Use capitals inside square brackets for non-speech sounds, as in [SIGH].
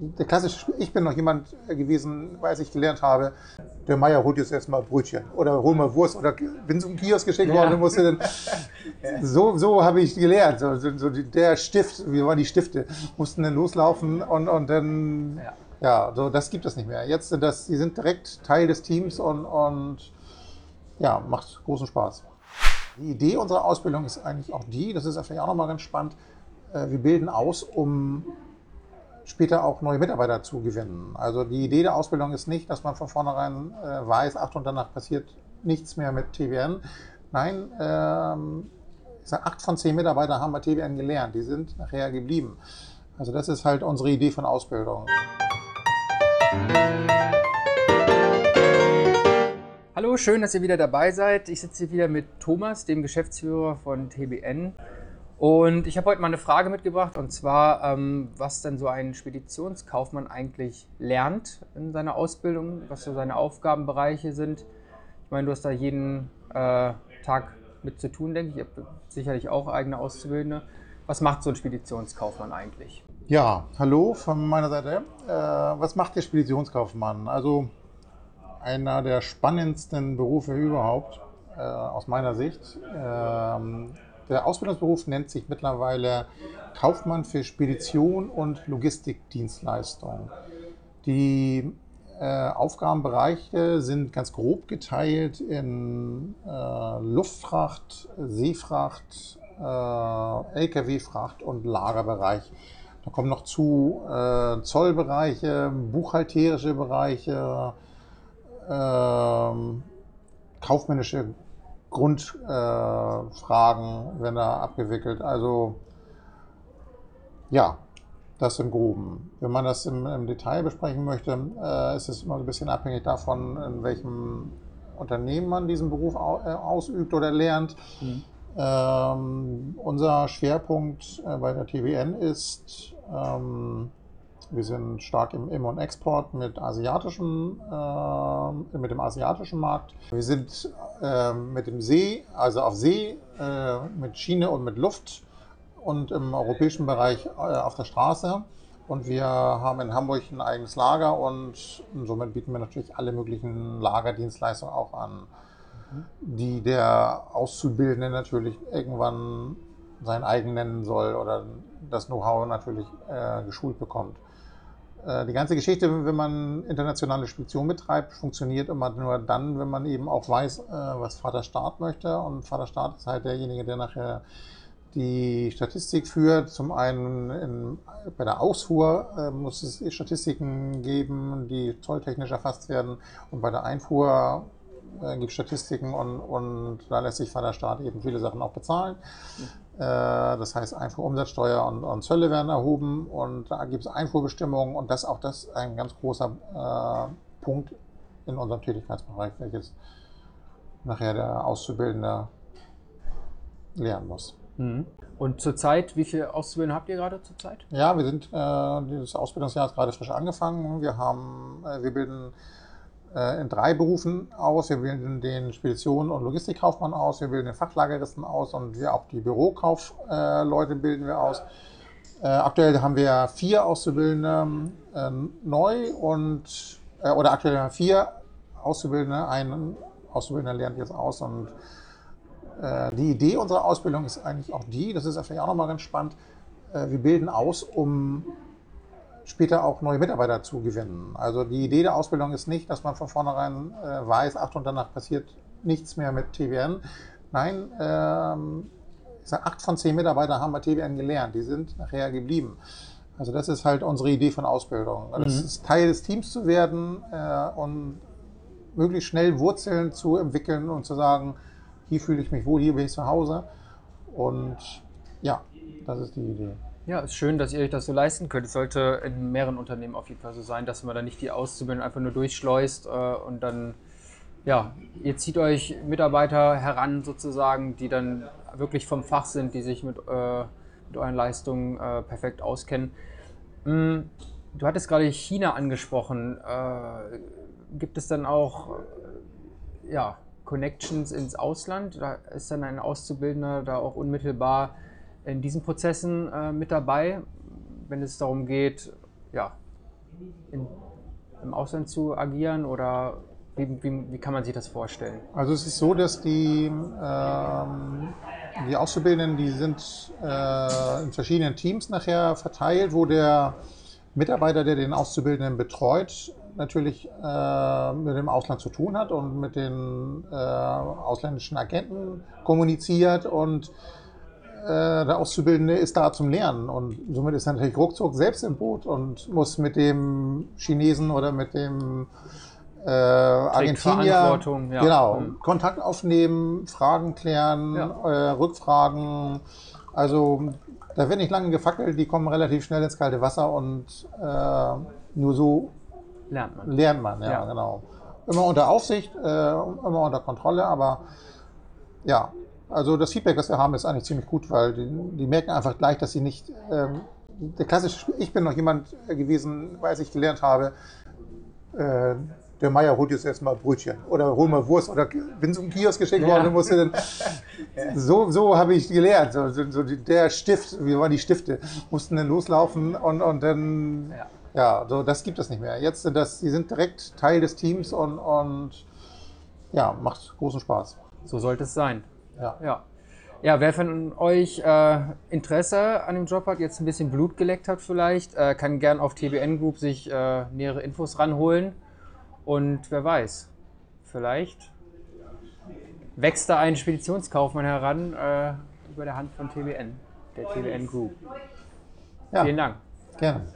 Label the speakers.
Speaker 1: der klassische, ich bin noch jemand gewesen, weil ich gelernt habe, der Meier holt jetzt erstmal Brötchen oder hol mal Wurst oder bin zum Kiosk geschickt worden und musste dann, [LAUGHS] so, so habe ich gelernt. So, so der Stift, wie waren die Stifte, mussten dann loslaufen und, und dann, ja, ja so, das gibt es nicht mehr. Jetzt sind das, die sind direkt Teil des Teams und, und ja, macht großen Spaß. Die Idee unserer Ausbildung ist eigentlich auch die, das ist vielleicht auch nochmal ganz spannend, äh, wir bilden aus, um später auch neue Mitarbeiter zu gewinnen. Also die Idee der Ausbildung ist nicht, dass man von vornherein äh, weiß, ach und danach passiert nichts mehr mit TWN. Nein, ähm, ich sage, acht von zehn Mitarbeitern haben bei TWN gelernt, die sind nachher geblieben. Also das ist halt unsere Idee von Ausbildung.
Speaker 2: Hallo, schön, dass ihr wieder dabei seid. Ich sitze hier wieder mit Thomas, dem Geschäftsführer von TBN. Und ich habe heute mal eine Frage mitgebracht, und zwar, ähm, was denn so ein Speditionskaufmann eigentlich lernt in seiner Ausbildung, was so seine Aufgabenbereiche sind. Ich meine, du hast da jeden äh, Tag mit zu tun, denke ich. Ihr habt sicherlich auch eigene Auszubildende. Was macht so ein Speditionskaufmann eigentlich?
Speaker 1: Ja, hallo von meiner Seite. Äh, was macht der Speditionskaufmann? Also einer der spannendsten Berufe überhaupt, äh, aus meiner Sicht. Ähm, der Ausbildungsberuf nennt sich mittlerweile Kaufmann für Spedition und Logistikdienstleistung. Die äh, Aufgabenbereiche sind ganz grob geteilt in äh, Luftfracht, Seefracht, äh, Lkw-Fracht und Lagerbereich. Da kommen noch zu äh, Zollbereiche, buchhalterische Bereiche, ähm, kaufmännische Grundfragen äh, werden da abgewickelt. Also ja, das im Groben. Wenn man das im, im Detail besprechen möchte, äh, ist es immer ein bisschen abhängig davon, in welchem Unternehmen man diesen Beruf au, äh, ausübt oder lernt. Mhm. Ähm, unser Schwerpunkt äh, bei der TWN ist ähm, wir sind stark im Im- und Export mit, asiatischen, äh, mit dem asiatischen Markt. Wir sind äh, mit dem See, also auf See, äh, mit Schiene und mit Luft und im europäischen Bereich äh, auf der Straße. Und wir haben in Hamburg ein eigenes Lager und somit bieten wir natürlich alle möglichen Lagerdienstleistungen auch an, die der Auszubildende natürlich irgendwann sein eigen nennen soll oder das Know-how natürlich äh, geschult bekommt. Äh, die ganze Geschichte, wenn man internationale Spedition betreibt, funktioniert immer nur dann, wenn man eben auch weiß, äh, was Vater Staat möchte. Und Vater Staat ist halt derjenige, der nachher die Statistik führt. Zum einen in, bei der Ausfuhr äh, muss es Statistiken geben, die zolltechnisch erfasst werden. Und bei der Einfuhr äh, gibt es Statistiken und, und da lässt sich Vater Staat eben viele Sachen auch bezahlen. Äh, das heißt, einfach Umsatzsteuer und, und, Zölle werden erhoben und da gibt es Einfuhrbestimmungen und das auch das ein ganz großer äh, Punkt in unserem Tätigkeitsbereich, welches nachher der Auszubildende lernen muss.
Speaker 2: Mhm. Und zurzeit, wie viele Auszubildende habt ihr gerade zurzeit?
Speaker 1: Ja, wir sind, äh, dieses Ausbildungsjahr ist gerade frisch angefangen. Wir haben, äh, wir bilden äh, in drei Berufen aus. Wir bilden den Spedition- und Logistikkaufmann aus, wir bilden den Fachlageristen aus und wir auch die Bürokaufleute bilden wir aus. Äh, aktuell haben wir vier Auszubildende äh, neu und oder aktuell haben wir vier Auszubildende, ein Auszubildender lernt jetzt aus und die Idee unserer Ausbildung ist eigentlich auch die, das ist vielleicht auch nochmal ganz spannend, wir bilden aus, um später auch neue Mitarbeiter zu gewinnen. Also die Idee der Ausbildung ist nicht, dass man von vornherein äh, weiß, ach und danach passiert nichts mehr mit TWN. Nein, ähm, ich sage, acht von zehn Mitarbeitern haben bei TWN gelernt, die sind nachher geblieben. Also das ist halt unsere Idee von Ausbildung. Also mhm. ist Teil des Teams zu werden äh, und möglichst schnell Wurzeln zu entwickeln und zu sagen, hier fühle ich mich wohl, hier bin ich zu Hause. Und ja, das ist die Idee.
Speaker 2: Ja, ist schön, dass ihr euch das so leisten könnt. Es sollte in mehreren Unternehmen auf jeden Fall so sein, dass man da nicht die Auszubildenden einfach nur durchschleust äh, und dann, ja, ihr zieht euch Mitarbeiter heran sozusagen, die dann wirklich vom Fach sind, die sich mit, äh, mit euren Leistungen äh, perfekt auskennen. Mhm. Du hattest gerade China angesprochen. Äh, gibt es dann auch, ja, Connections ins Ausland? Da ist dann ein Auszubildender da auch unmittelbar in diesen Prozessen äh, mit dabei, wenn es darum geht, ja, in, im Ausland zu agieren oder wie, wie, wie, kann man sich das vorstellen?
Speaker 1: Also es ist so, dass die, ähm, die Auszubildenden, die sind äh, in verschiedenen Teams nachher verteilt, wo der Mitarbeiter, der den Auszubildenden betreut, natürlich äh, mit dem Ausland zu tun hat und mit den äh, ausländischen Agenten kommuniziert und der Auszubildende ist da zum Lernen und somit ist er natürlich ruckzuck selbst im Boot und muss mit dem Chinesen oder mit dem äh, Argentinier
Speaker 2: ja.
Speaker 1: genau, mhm. Kontakt aufnehmen, Fragen klären, ja. äh, Rückfragen. Also da wird nicht lange gefackelt, die kommen relativ schnell ins kalte Wasser und äh, nur so lernt man. Lernt man, ja, ja. genau. Immer unter Aufsicht, äh, immer unter Kontrolle, aber ja, also das Feedback, das wir haben, ist eigentlich ziemlich gut, weil die, die merken einfach gleich, dass sie nicht. Ähm, der klassische, ich bin noch jemand gewesen, weil ich gelernt habe, äh, der Meier holt jetzt erstmal Brötchen oder hol mal Wurst oder bin zum Kiosk geschickt worden ja. musste dann, so, so habe ich gelernt. So, so, der Stift, wie waren die Stifte, mussten dann loslaufen und, und dann, ja. ja, so, das gibt es nicht mehr. Jetzt sind das, die sind direkt Teil des Teams und, und ja, macht großen Spaß.
Speaker 2: So sollte es sein. Ja. ja. Ja, wer von euch äh, Interesse an dem Job hat, jetzt ein bisschen Blut geleckt hat vielleicht, äh, kann gern auf TBN Group sich äh, nähere Infos ranholen. Und wer weiß, vielleicht wächst da ein Speditionskaufmann heran äh, über der Hand von TBN, der TBN Group. Ja. Vielen Dank.
Speaker 1: Gerne.